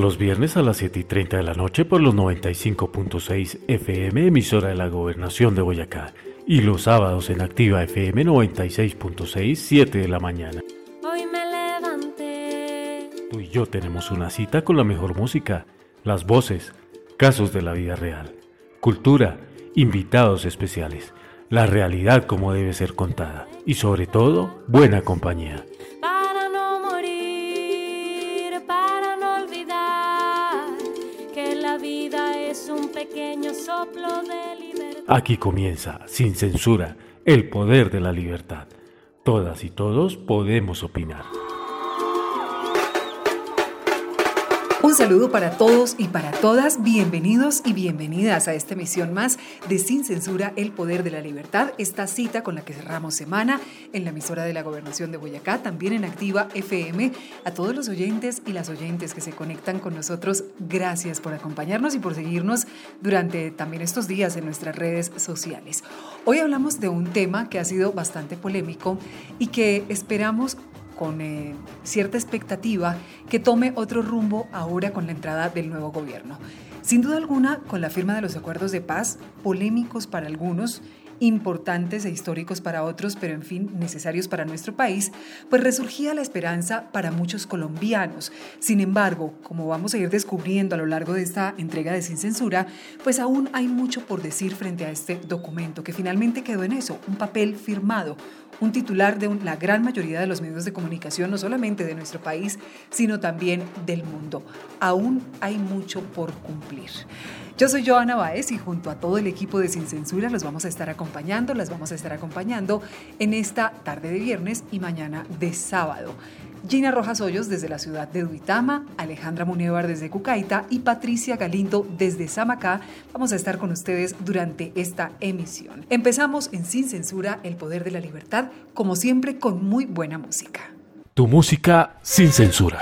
Los viernes a las 7 y 30 de la noche por los 95.6 FM, emisora de la Gobernación de Boyacá. Y los sábados en Activa FM 96.6, 7 de la mañana. Hoy me levanté. Tú y yo tenemos una cita con la mejor música, las voces, casos de la vida real, cultura, invitados especiales, la realidad como debe ser contada y sobre todo, buena compañía. Aquí comienza, sin censura, el poder de la libertad. Todas y todos podemos opinar. Un saludo para todos y para todas. Bienvenidos y bienvenidas a esta emisión más de Sin Censura, el Poder de la Libertad. Esta cita con la que cerramos semana en la emisora de la Gobernación de Boyacá, también en Activa FM. A todos los oyentes y las oyentes que se conectan con nosotros, gracias por acompañarnos y por seguirnos durante también estos días en nuestras redes sociales. Hoy hablamos de un tema que ha sido bastante polémico y que esperamos con eh, cierta expectativa que tome otro rumbo ahora con la entrada del nuevo gobierno. Sin duda alguna, con la firma de los acuerdos de paz, polémicos para algunos, importantes e históricos para otros, pero en fin, necesarios para nuestro país, pues resurgía la esperanza para muchos colombianos. Sin embargo, como vamos a ir descubriendo a lo largo de esta entrega de Sin Censura, pues aún hay mucho por decir frente a este documento, que finalmente quedó en eso, un papel firmado, un titular de la gran mayoría de los medios de comunicación, no solamente de nuestro país, sino también del mundo. Aún hay mucho por cumplir. Yo soy Joana Baez y junto a todo el equipo de Sin Censura los vamos a estar acompañando, las vamos a estar acompañando en esta tarde de viernes y mañana de sábado. Gina Rojas Hoyos desde la ciudad de Duitama, Alejandra Munevar desde Cucaita y Patricia Galindo desde Samacá. Vamos a estar con ustedes durante esta emisión. Empezamos en Sin Censura, el poder de la libertad, como siempre con muy buena música. Tu música sin censura.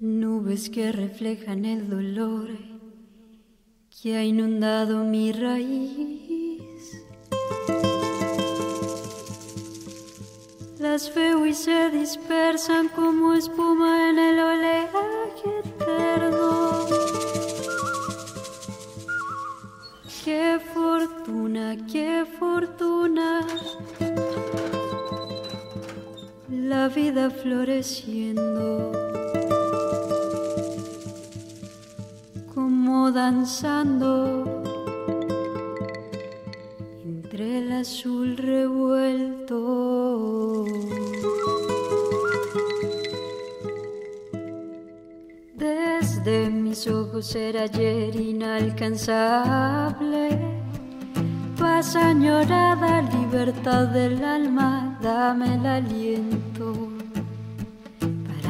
Nubes que reflejan el dolor que ha inundado mi raíz. Las veo y se dispersan como espuma en el oleaje floreciendo. como danzando entre el azul revuelto. Desde mis ojos era ayer inalcanzable, paz añorada, libertad del alma, dame el aliento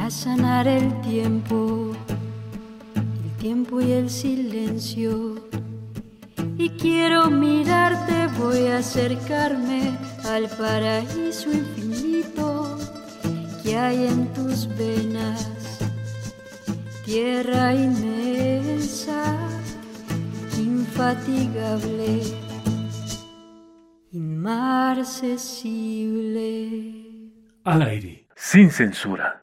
sanar el tiempo tiempo y el silencio. Y quiero mirarte, voy a acercarme al paraíso infinito que hay en tus venas. Tierra inmensa, infatigable, inmarcesible. Al aire, sin censura.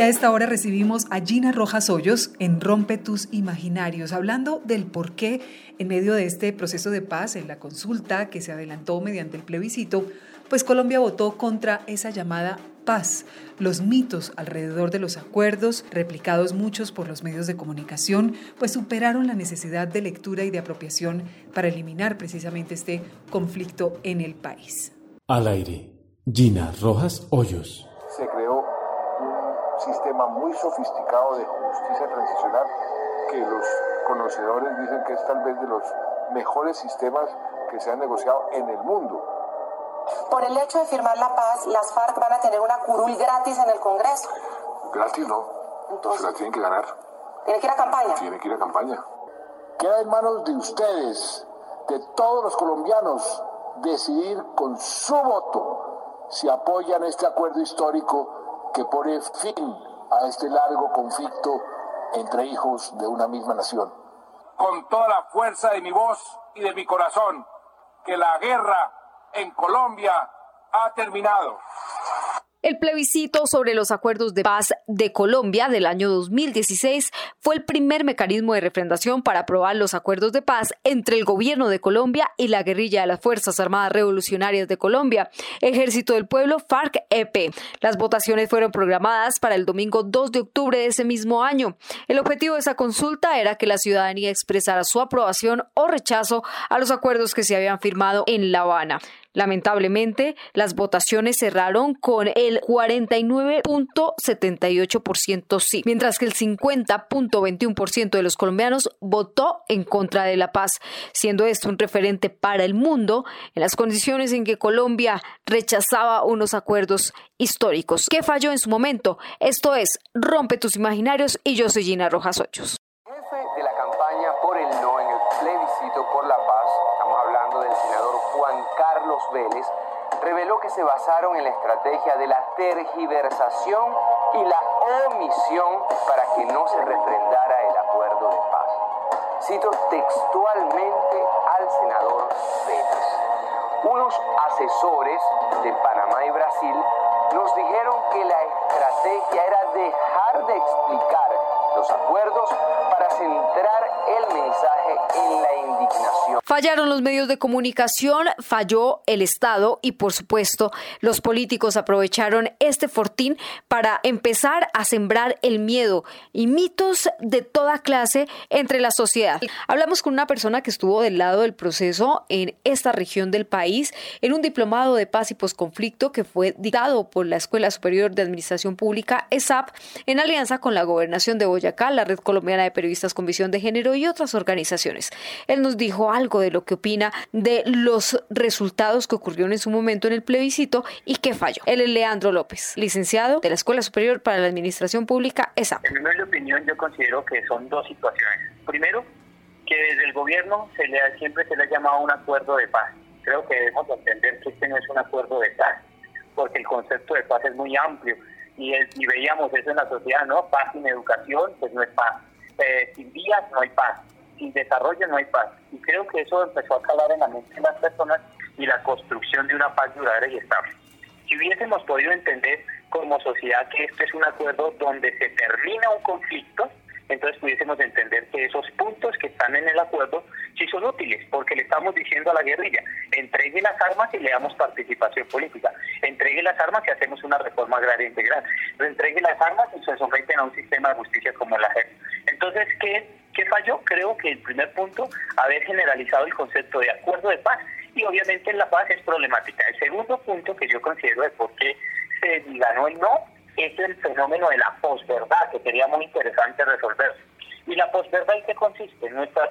Y a esta hora recibimos a Gina Rojas Hoyos en Rompe tus Imaginarios, hablando del por qué en medio de este proceso de paz, en la consulta que se adelantó mediante el plebiscito, pues Colombia votó contra esa llamada paz. Los mitos alrededor de los acuerdos, replicados muchos por los medios de comunicación, pues superaron la necesidad de lectura y de apropiación para eliminar precisamente este conflicto en el país. Al aire, Gina Rojas Hoyos sistema muy sofisticado de justicia transicional que los conocedores dicen que es tal vez de los mejores sistemas que se han negociado en el mundo. Por el hecho de firmar la paz, las FARC van a tener una curul gratis en el Congreso. Gratis no. Entonces, Se la tienen que ganar. tiene que ir a campaña. Tienen que ir a campaña. Queda en manos de ustedes, de todos los colombianos, decidir con su voto si apoyan este acuerdo histórico que pone fin a este largo conflicto entre hijos de una misma nación. con toda la fuerza de mi voz y de mi corazón que la guerra en Colombia ha terminado. El plebiscito sobre los acuerdos de paz de Colombia del año 2016 fue el primer mecanismo de refrendación para aprobar los acuerdos de paz entre el gobierno de Colombia y la guerrilla de las Fuerzas Armadas Revolucionarias de Colombia, Ejército del Pueblo FARC-EP. Las votaciones fueron programadas para el domingo 2 de octubre de ese mismo año. El objetivo de esa consulta era que la ciudadanía expresara su aprobación o rechazo a los acuerdos que se habían firmado en La Habana. Lamentablemente, las votaciones cerraron con el 49.78% sí, mientras que el 50.21% de los colombianos votó en contra de la paz, siendo esto un referente para el mundo en las condiciones en que Colombia rechazaba unos acuerdos históricos. ¿Qué falló en su momento? Esto es Rompe tus imaginarios y yo soy Gina Rojas Ochoa. jefe de la campaña por el no en el plebiscito por la paz, estamos hablando del senador Juan Vélez, reveló que se basaron en la estrategia de la tergiversación y la omisión para que no se refrendara el acuerdo de paz. Cito textualmente al senador Vélez. Unos asesores de Panamá y Brasil nos dijeron que la estrategia era dejar de explicar los acuerdos para centrar el mensaje en la indignación. Fallaron los medios de comunicación, falló el Estado y por supuesto los políticos aprovecharon este fortín para empezar a sembrar el miedo y mitos de toda clase entre la sociedad. Hablamos con una persona que estuvo del lado del proceso en esta región del país en un diplomado de paz y posconflicto que fue dictado por la Escuela Superior de Administración Pública ESAP en alianza con la Gobernación de Boyacá, la Red Colombiana de Periodistas con Visión de Género y otras organizaciones. Él nos dijo algo de lo que opina de los resultados que ocurrieron en su momento en el plebiscito y que falló. Él es Leandro López, licenciado de la Escuela Superior para la Administración Pública ESAP. En mi opinión, yo considero que son dos situaciones. Primero, que desde el gobierno se le ha- siempre se le ha llamado un acuerdo de paz. Creo que debemos entender que este no es un acuerdo de paz, porque el concepto de paz es muy amplio y, es- y veíamos eso en la sociedad, ¿no? Paz sin educación, pues no es paz. Eh, sin vías no hay paz. Sin desarrollo no hay paz. Y creo que eso empezó a calar en la mente de las personas y la construcción de una paz duradera y estable. Si hubiésemos podido entender como sociedad que esto es un acuerdo donde se termina un conflicto, entonces pudiésemos entender que esos puntos que están en el acuerdo sí son útiles, porque le estamos diciendo a la guerrilla, entregue las armas y le damos participación política, entregue las armas y hacemos una reforma agraria integral, entregue las armas y se someten a un sistema de justicia como la JEP. Entonces, ¿qué, ¿qué falló? Creo que el primer punto, haber generalizado el concepto de acuerdo de paz, y obviamente la paz es problemática. El segundo punto que yo considero de por qué se ganó el no es el fenómeno de la posverdad, que sería muy interesante resolver. ¿Y la posverdad en qué consiste? Nuestra,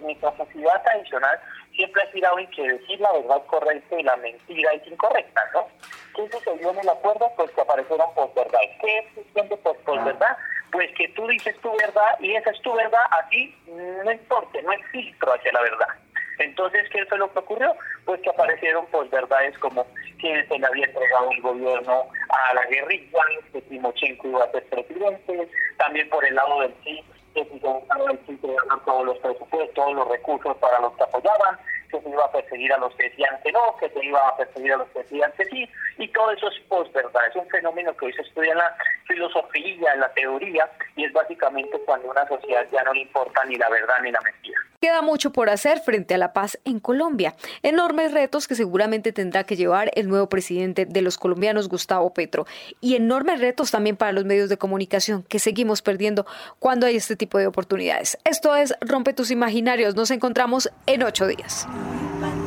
nuestra sociedad tradicional siempre ha girado en que decir la verdad correcta y la mentira es incorrecta, ¿no? ¿Qué sucedió en el acuerdo? Pues que aparecieron posverdades. ¿Qué es cuestión por posverdad? Pues que tú dices tu verdad y esa es tu verdad, así no importa, no hay filtro hacia la verdad. Entonces, ¿qué fue lo que ocurrió? Pues que aparecieron posverdades como que se le había entregado el gobierno a la guerrilla, que Timochenko iba a ser presidente, también por el lado del sí, que se iba a dar todos los presupuestos, todos los recursos para los que apoyaban, que se iba a perseguir a los que decían que no, que se iba a perseguir a los que decían que sí, y todo eso es posverdad, es un fenómeno que hoy se estudia en la filosofía, en la teoría, y es básicamente cuando a una sociedad ya no le importa ni la verdad ni la mentira. Queda mucho por hacer frente a la paz en Colombia. Enormes retos que seguramente tendrá que llevar el nuevo presidente de los colombianos, Gustavo Petro. Y enormes retos también para los medios de comunicación que seguimos perdiendo cuando hay este tipo de oportunidades. Esto es Rompe tus imaginarios. Nos encontramos en ocho días. Bye.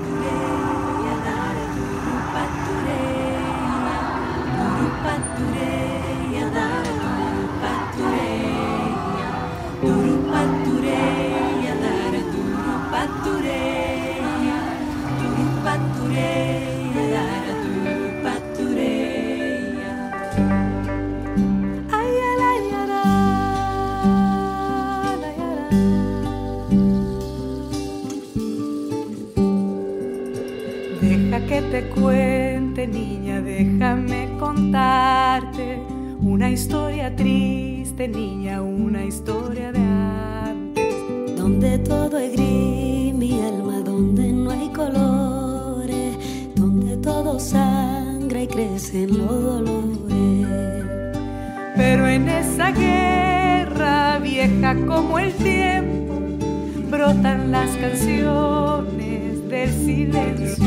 El tiempo, brotan las canciones del silencio.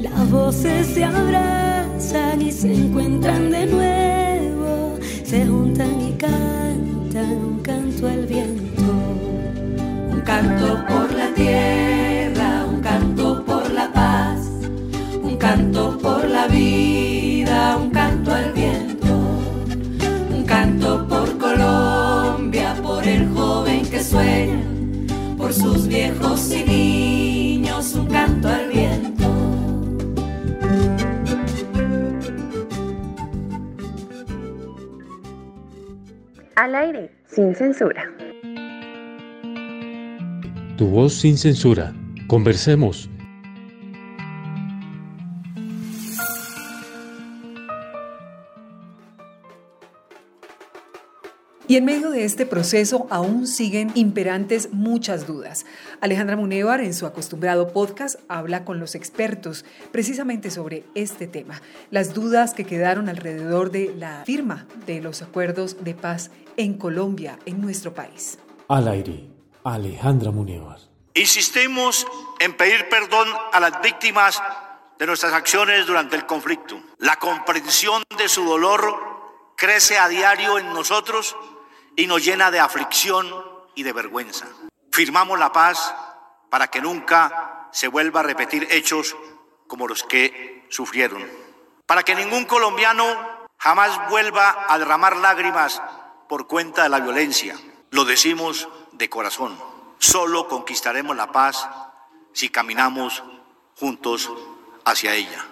Las voces se abrazan y se encuentran de nuevo, se juntan y cantan un canto al viento. Un canto por la tierra, un canto por la paz, un canto por la vida, un canto por sus viejos y niños, un canto al viento. Al aire, sin censura. Tu voz sin censura. Conversemos. Y en medio de este proceso aún siguen imperantes muchas dudas. Alejandra Munevar, en su acostumbrado podcast, habla con los expertos precisamente sobre este tema, las dudas que quedaron alrededor de la firma de los acuerdos de paz en Colombia, en nuestro país. Al aire, Alejandra Munevar. Insistimos en pedir perdón a las víctimas de nuestras acciones durante el conflicto. La comprensión de su dolor crece a diario en nosotros y nos llena de aflicción y de vergüenza. Firmamos la paz para que nunca se vuelva a repetir hechos como los que sufrieron. Para que ningún colombiano jamás vuelva a derramar lágrimas por cuenta de la violencia. Lo decimos de corazón. Solo conquistaremos la paz si caminamos juntos hacia ella.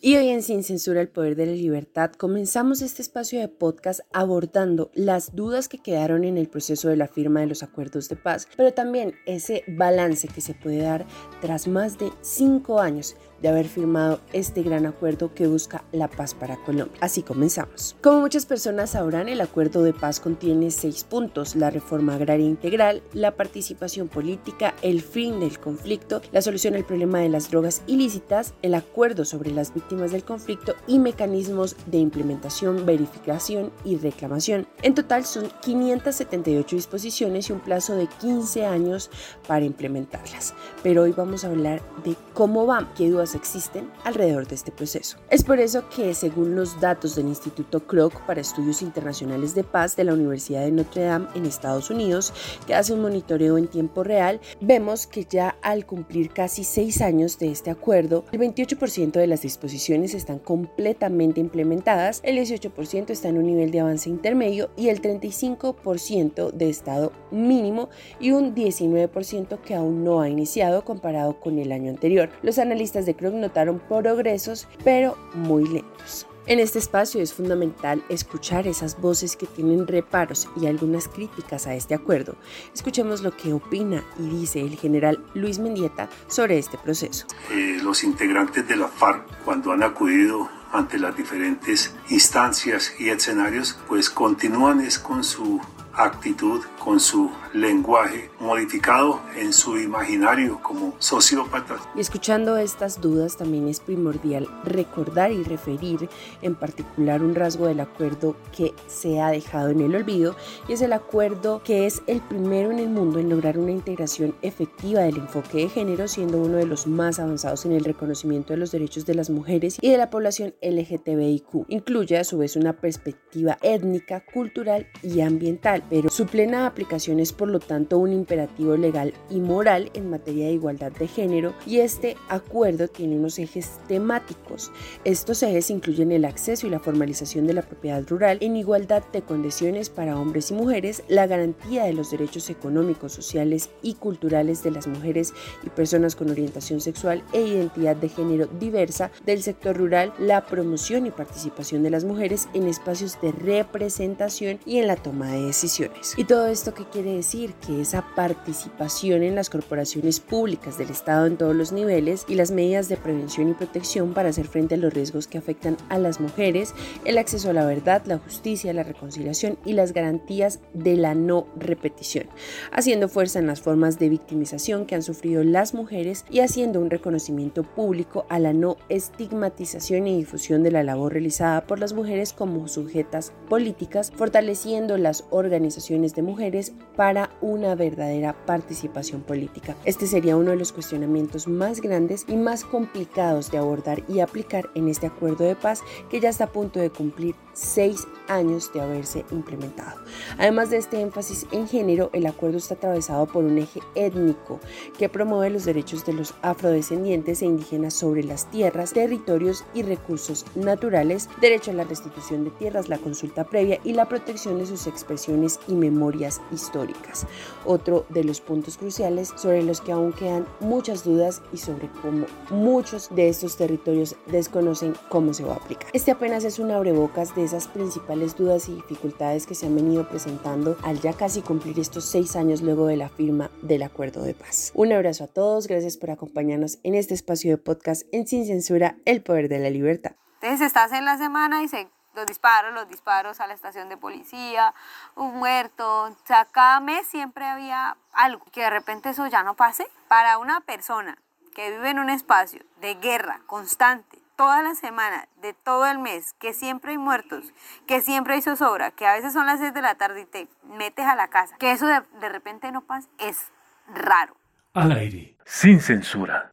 Y hoy en Sin Censura el Poder de la Libertad comenzamos este espacio de podcast abordando las dudas que quedaron en el proceso de la firma de los acuerdos de paz, pero también ese balance que se puede dar tras más de cinco años de haber firmado este gran acuerdo que busca la paz para Colombia. Así comenzamos. Como muchas personas sabrán, el acuerdo de paz contiene seis puntos, la reforma agraria integral, la participación política, el fin del conflicto, la solución al problema de las drogas ilícitas, el acuerdo sobre las víctimas del conflicto y mecanismos de implementación, verificación y reclamación. En total son 578 disposiciones y un plazo de 15 años para implementarlas. Pero hoy vamos a hablar de cómo van, qué dudas existen alrededor de este proceso. Es por eso que, según los datos del Instituto Kroc para Estudios Internacionales de Paz de la Universidad de Notre Dame en Estados Unidos, que hace un monitoreo en tiempo real, vemos que ya al cumplir casi seis años de este acuerdo, el 28% de las disposiciones están completamente implementadas, el 18% está en un nivel de avance intermedio y el 35% de estado mínimo y un 19% que aún no ha iniciado comparado con el año anterior. Los analistas de Kroc notaron progresos, pero muy lentos. En este espacio es fundamental escuchar esas voces que tienen reparos y algunas críticas a este acuerdo. Escuchemos lo que opina y dice el general Luis Mendieta sobre este proceso. Eh, los integrantes de la FARC, cuando han acudido ante las diferentes instancias y escenarios, pues continúan es con su actitud, con su lenguaje modificado en su imaginario como sociópatas. Y escuchando estas dudas también es primordial recordar y referir en particular un rasgo del acuerdo que se ha dejado en el olvido y es el acuerdo que es el primero en el mundo en lograr una integración efectiva del enfoque de género siendo uno de los más avanzados en el reconocimiento de los derechos de las mujeres y de la población LGTBIQ. Incluye a su vez una perspectiva étnica, cultural y ambiental, pero su plena aplicación es por lo tanto un imperativo legal y moral en materia de igualdad de género y este acuerdo tiene unos ejes temáticos. Estos ejes incluyen el acceso y la formalización de la propiedad rural en igualdad de condiciones para hombres y mujeres, la garantía de los derechos económicos, sociales y culturales de las mujeres y personas con orientación sexual e identidad de género diversa del sector rural, la promoción y participación de las mujeres en espacios de representación y en la toma de decisiones. ¿Y todo esto qué quiere decir que esa participación en las corporaciones públicas del Estado en todos los niveles y las medidas de prevención y protección para hacer frente a los riesgos que afectan a las mujeres, el acceso a la verdad, la justicia, la reconciliación y las garantías de la no repetición, haciendo fuerza en las formas de victimización que han sufrido las mujeres y haciendo un reconocimiento público a la no estigmatización y difusión de la labor realizada por las mujeres como sujetas políticas, fortaleciendo las organizaciones de mujeres para una verdadera participación política. Este sería uno de los cuestionamientos más grandes y más complicados de abordar y aplicar en este acuerdo de paz que ya está a punto de cumplir seis años de haberse implementado. Además de este énfasis en género, el acuerdo está atravesado por un eje étnico que promueve los derechos de los afrodescendientes e indígenas sobre las tierras, territorios y recursos naturales, derecho a la restitución de tierras, la consulta previa y la protección de sus expresiones y memorias históricas. Otro de los puntos cruciales sobre los que aún quedan muchas dudas y sobre cómo muchos de estos territorios desconocen cómo se va a aplicar. Este apenas es un abrebocas de esas principales dudas y dificultades que se han venido presentando al ya casi cumplir estos seis años luego de la firma del acuerdo de paz. Un abrazo a todos, gracias por acompañarnos en este espacio de podcast en Sin Censura, el poder de la libertad. Entonces estás en la semana y se los disparos, los disparos a la estación de policía, un muerto. O sea, cada mes siempre había algo. Que de repente eso ya no pase. Para una persona que vive en un espacio de guerra constante, toda la semana, de todo el mes, que siempre hay muertos, que siempre hay zozobra, que a veces son las 6 de la tarde y te metes a la casa, que eso de, de repente no pasa, es raro. Al aire, sin censura.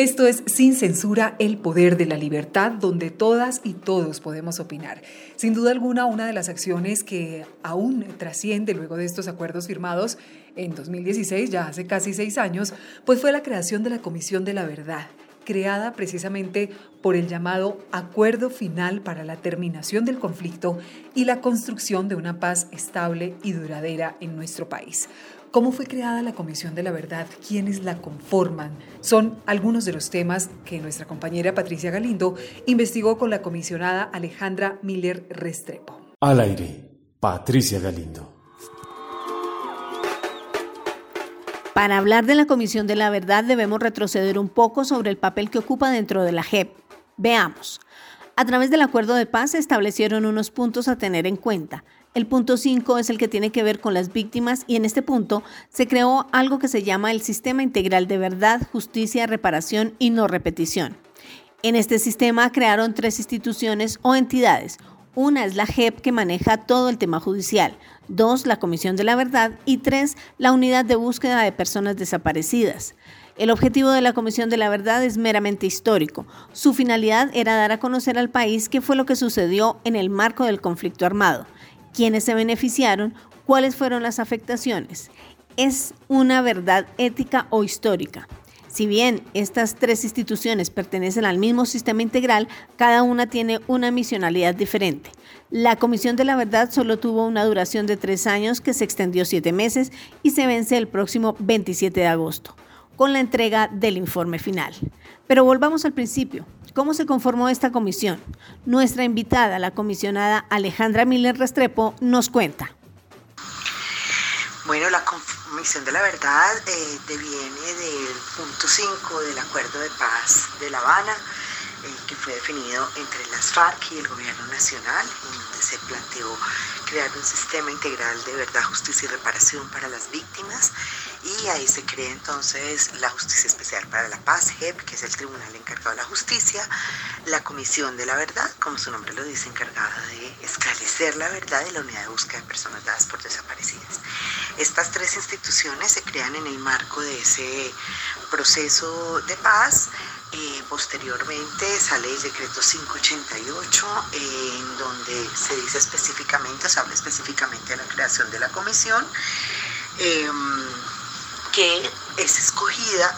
Esto es Sin Censura, el poder de la libertad, donde todas y todos podemos opinar. Sin duda alguna, una de las acciones que aún trasciende luego de estos acuerdos firmados en 2016, ya hace casi seis años, pues fue la creación de la Comisión de la Verdad, creada precisamente por el llamado Acuerdo Final para la Terminación del Conflicto y la construcción de una paz estable y duradera en nuestro país. ¿Cómo fue creada la Comisión de la Verdad? ¿Quiénes la conforman? Son algunos de los temas que nuestra compañera Patricia Galindo investigó con la comisionada Alejandra Miller Restrepo. Al aire, Patricia Galindo. Para hablar de la Comisión de la Verdad debemos retroceder un poco sobre el papel que ocupa dentro de la JEP. Veamos. A través del acuerdo de paz se establecieron unos puntos a tener en cuenta. El punto 5 es el que tiene que ver con las víctimas y en este punto se creó algo que se llama el Sistema Integral de Verdad, Justicia, Reparación y No Repetición. En este sistema crearon tres instituciones o entidades. Una es la JEP que maneja todo el tema judicial, dos la Comisión de la Verdad y tres la Unidad de Búsqueda de Personas Desaparecidas. El objetivo de la Comisión de la Verdad es meramente histórico. Su finalidad era dar a conocer al país qué fue lo que sucedió en el marco del conflicto armado quiénes se beneficiaron, cuáles fueron las afectaciones. Es una verdad ética o histórica. Si bien estas tres instituciones pertenecen al mismo sistema integral, cada una tiene una misionalidad diferente. La Comisión de la Verdad solo tuvo una duración de tres años que se extendió siete meses y se vence el próximo 27 de agosto, con la entrega del informe final. Pero volvamos al principio. ¿Cómo se conformó esta comisión? Nuestra invitada, la comisionada Alejandra Miller Restrepo, nos cuenta. Bueno, la Comisión de la Verdad eh, deviene del punto 5 del Acuerdo de Paz de La Habana, que fue definido entre las FARC y el Gobierno Nacional, donde se planteó crear un sistema integral de verdad, justicia y reparación para las víctimas y ahí se crea entonces la Justicia Especial para la Paz, JEP, que es el tribunal encargado de la justicia, la Comisión de la Verdad, como su nombre lo dice, encargada de esclarecer la verdad y la unidad de búsqueda de personas dadas por desaparecidas. Estas tres instituciones se crean en el marco de ese proceso de paz. Eh, posteriormente sale el decreto 588, eh, en donde se dice específicamente, se habla específicamente de la creación de la comisión. Em, que es escogida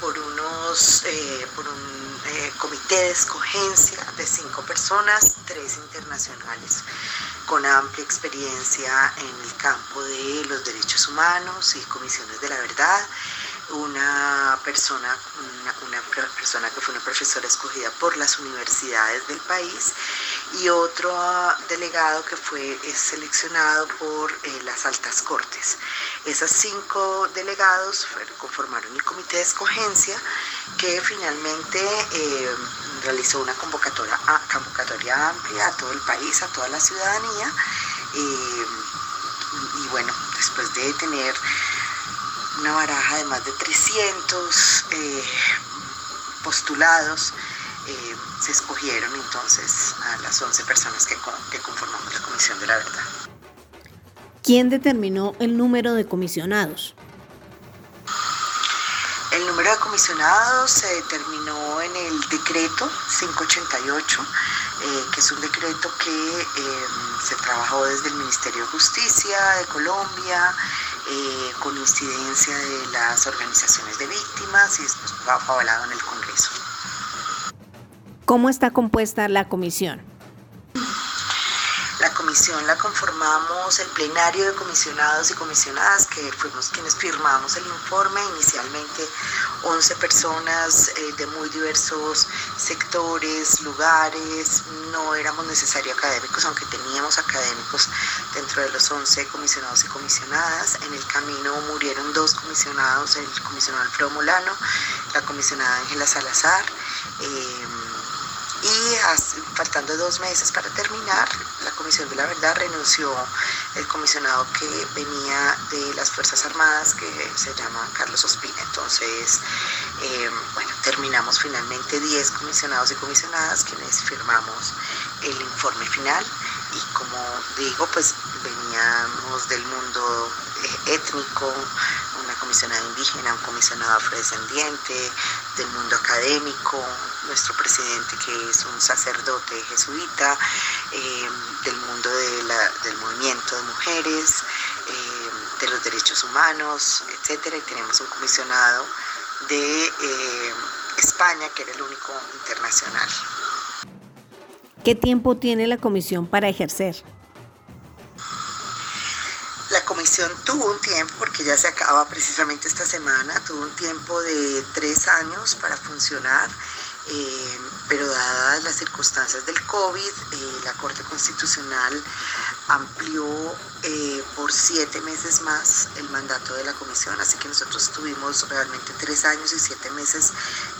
por, unos, eh, por un eh, comité de escogencia de cinco personas, tres internacionales con amplia experiencia en el campo de los derechos humanos y comisiones de la verdad, una persona, una, persona que fue una profesora escogida por las universidades del país y otro delegado que fue seleccionado por eh, las altas cortes. Esos cinco delegados conformaron el comité de escogencia que finalmente eh, realizó una convocatoria, convocatoria amplia a todo el país, a toda la ciudadanía. Eh, y bueno, después de tener una baraja de más de 300 eh, postulados, eh, se escogieron entonces a las 11 personas que, que conformamos la Comisión de la Verdad. ¿Quién determinó el número de comisionados? El número de comisionados se determinó en el decreto 588, eh, que es un decreto que se trabajó desde el Ministerio de Justicia de Colombia, eh, con incidencia de las organizaciones de víctimas y después fue avalado en el Congreso. ¿Cómo está compuesta la comisión? La comisión la conformamos el plenario de comisionados y comisionadas, que fuimos quienes firmamos el informe, inicialmente 11 personas eh, de muy diversos sectores, lugares, no éramos necesarios académicos, aunque teníamos académicos dentro de los 11 comisionados y comisionadas. En el camino murieron dos comisionados, el comisionado Alfredo Molano, la comisionada Ángela Salazar. Eh, y faltando dos meses para terminar, la Comisión de la Verdad renunció el comisionado que venía de las Fuerzas Armadas, que se llama Carlos Ospina. Entonces, em, bueno, terminamos finalmente 10 comisionados y comisionadas quienes firmamos el informe final. Y como digo, pues veníamos del mundo eh, étnico, una comisionada indígena, un comisionado afrodescendiente, del mundo académico, nuestro presidente que es un sacerdote jesuita, eh, del mundo del movimiento de mujeres, eh, de los derechos humanos, etcétera, y tenemos un comisionado de eh, España que era el único internacional. ¿Qué tiempo tiene la comisión para ejercer? Tuvo un tiempo, porque ya se acaba precisamente esta semana, tuvo un tiempo de tres años para funcionar eh, pero dadas las circunstancias del COVID, eh, la Corte Constitucional amplió eh, por siete meses más el mandato de la comisión, así que nosotros tuvimos realmente tres años y siete meses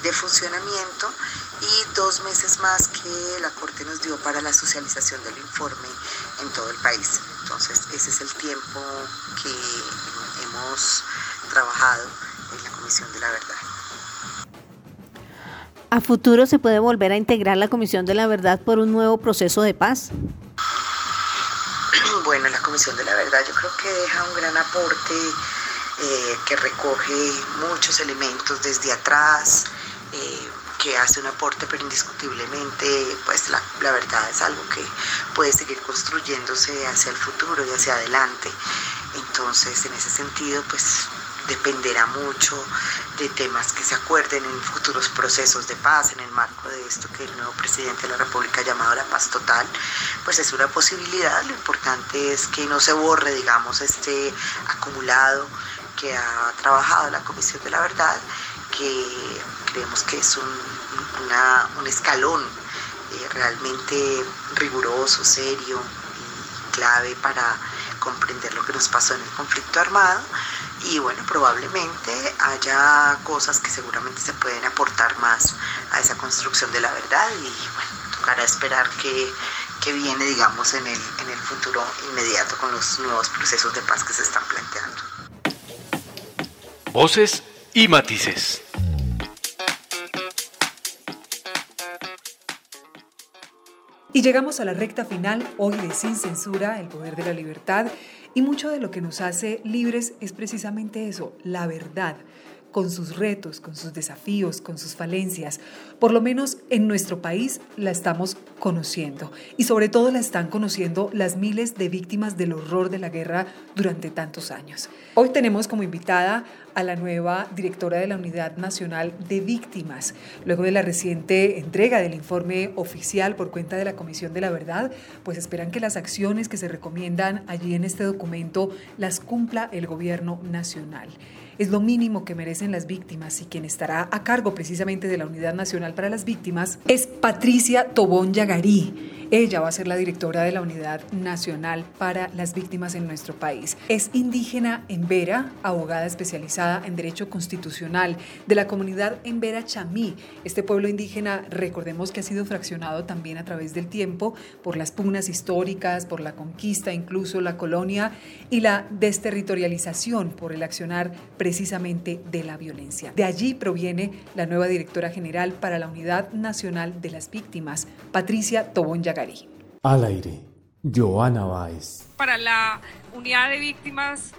de funcionamiento y dos meses más que la Corte nos dio para la socialización del informe en todo el país. Entonces, ese es el tiempo que hemos trabajado en la Comisión de la Verdad. ¿A futuro se puede volver a integrar la Comisión de la Verdad por un nuevo proceso de paz? Bueno, la Comisión de la Verdad yo creo que deja un gran aporte eh, que recoge muchos elementos desde atrás, eh, que hace un aporte, pero indiscutiblemente, pues la, la, verdad es algo que puede seguir construyéndose hacia el futuro y hacia adelante. Entonces, en ese sentido, pues dependerá mucho de temas que se acuerden en futuros procesos de paz en el marco de esto que el nuevo presidente de la República ha llamado la paz total, pues es una posibilidad. Lo importante es que no se borre, digamos, este acumulado que ha trabajado la Comisión de la Verdad, que creemos que es un, un escalón eh, realmente riguroso, serio y clave para comprender lo que nos pasó en el conflicto armado y bueno, probablemente haya cosas que seguramente se pueden aportar más a esa construcción de la verdad y bueno, tocará esperar que, que viene, digamos, en el, en el futuro inmediato con los nuevos procesos de paz que se están planteando. Voces y matices. Y llegamos a la recta final hoy de Sin Censura, el poder de la libertad. Y mucho de lo que nos hace libres es precisamente eso, la verdad, con sus retos, con sus desafíos, con sus falencias. Por lo menos en nuestro país la estamos conociendo y sobre todo la están conociendo las miles de víctimas del horror de la guerra durante tantos años. Hoy tenemos como invitada a la nueva directora de la Unidad Nacional de Víctimas. Luego de la reciente entrega del informe oficial por cuenta de la Comisión de la Verdad, pues esperan que las acciones que se recomiendan allí en este documento las cumpla el gobierno nacional. Es lo mínimo que merecen las víctimas y quien estará a cargo precisamente de la Unidad Nacional para las Víctimas es Patricia Tobón Yagarí. Ella va a ser la directora de la Unidad Nacional para las Víctimas en nuestro país. Es indígena en Vera, abogada especializada en Derecho Constitucional de la comunidad en Vera Chamí. Este pueblo indígena, recordemos que ha sido fraccionado también a través del tiempo por las pugnas históricas, por la conquista, incluso la colonia y la desterritorialización por el accionar precisamente de la violencia. De allí proviene la nueva directora general para la Unidad Nacional de las Víctimas, Patricia Tobón Al aire, Joana Báez. Para la unidad de víctimas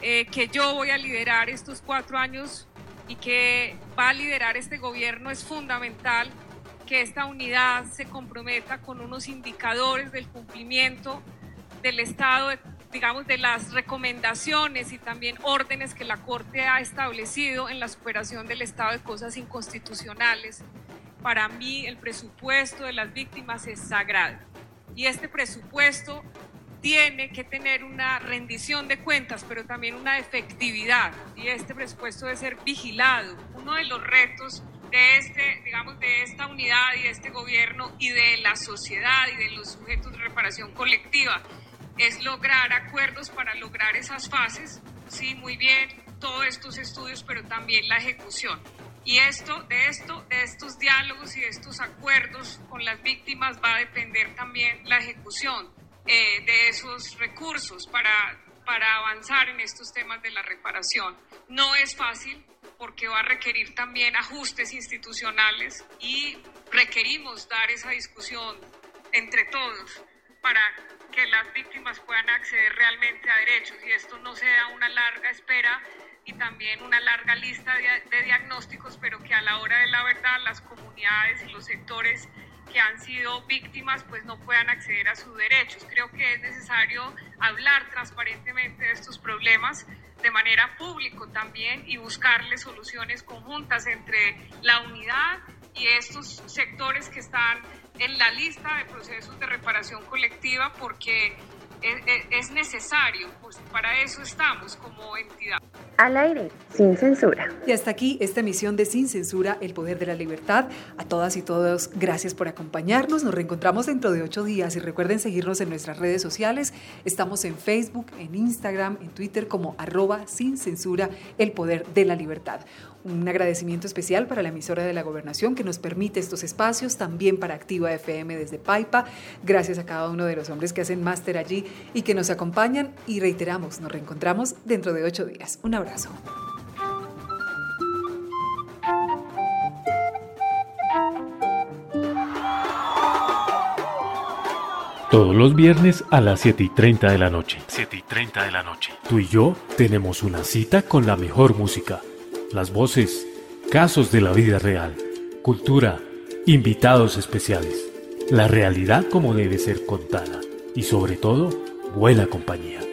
eh, que yo voy a liderar estos cuatro años y que va a liderar este gobierno, es fundamental que esta unidad se comprometa con unos indicadores del cumplimiento del Estado, digamos, de las recomendaciones y también órdenes que la Corte ha establecido en la superación del estado de cosas inconstitucionales para mí el presupuesto de las víctimas es sagrado y este presupuesto tiene que tener una rendición de cuentas, pero también una efectividad y este presupuesto debe ser vigilado. Uno de los retos de este, digamos, de esta unidad y de este gobierno y de la sociedad y de los sujetos de reparación colectiva es lograr acuerdos para lograr esas fases. Sí, muy bien, todos estos estudios, pero también la ejecución. Y esto, de esto, de estos diálogos y de estos acuerdos con las víctimas va a depender también la ejecución eh, de esos recursos para, para avanzar en estos temas de la reparación. No es fácil porque va a requerir también ajustes institucionales y requerimos dar esa discusión entre todos para que las víctimas puedan acceder realmente a derechos y esto no sea una larga espera y también una larga lista de, diagnósticos, pero que a la hora de la verdad las comunidades y los sectores que han sido víctimas pues no puedan acceder a sus derechos. Creo que es necesario hablar transparentemente de estos problemas de manera pública también y buscarle soluciones conjuntas entre la unidad y estos sectores que están en la lista de procesos de reparación colectiva porque es, necesario, pues para eso estamos como entidad. Al aire, sin censura. Y hasta aquí esta emisión de Sin Censura, El Poder de la Libertad. A todas y todos, gracias por acompañarnos. Nos reencontramos dentro de ocho días y recuerden seguirnos en nuestras redes sociales. Estamos en Facebook, en Instagram, en Twitter como arroba sin censura, El Poder de la Libertad. Un agradecimiento especial para la emisora de la gobernación que nos permite estos espacios, también para Activa FM desde Paipa. Gracias a cada uno de los hombres que hacen máster allí y que nos acompañan. Y reiteramos, nos reencontramos dentro de ocho días. Un abrazo. Todos los viernes a las 7 y 30 de la noche. 7 y 30 de la noche. Tú y yo tenemos una cita con la mejor música las voces, casos de la vida real, cultura, invitados especiales, la realidad como debe ser contada y sobre todo, buena compañía.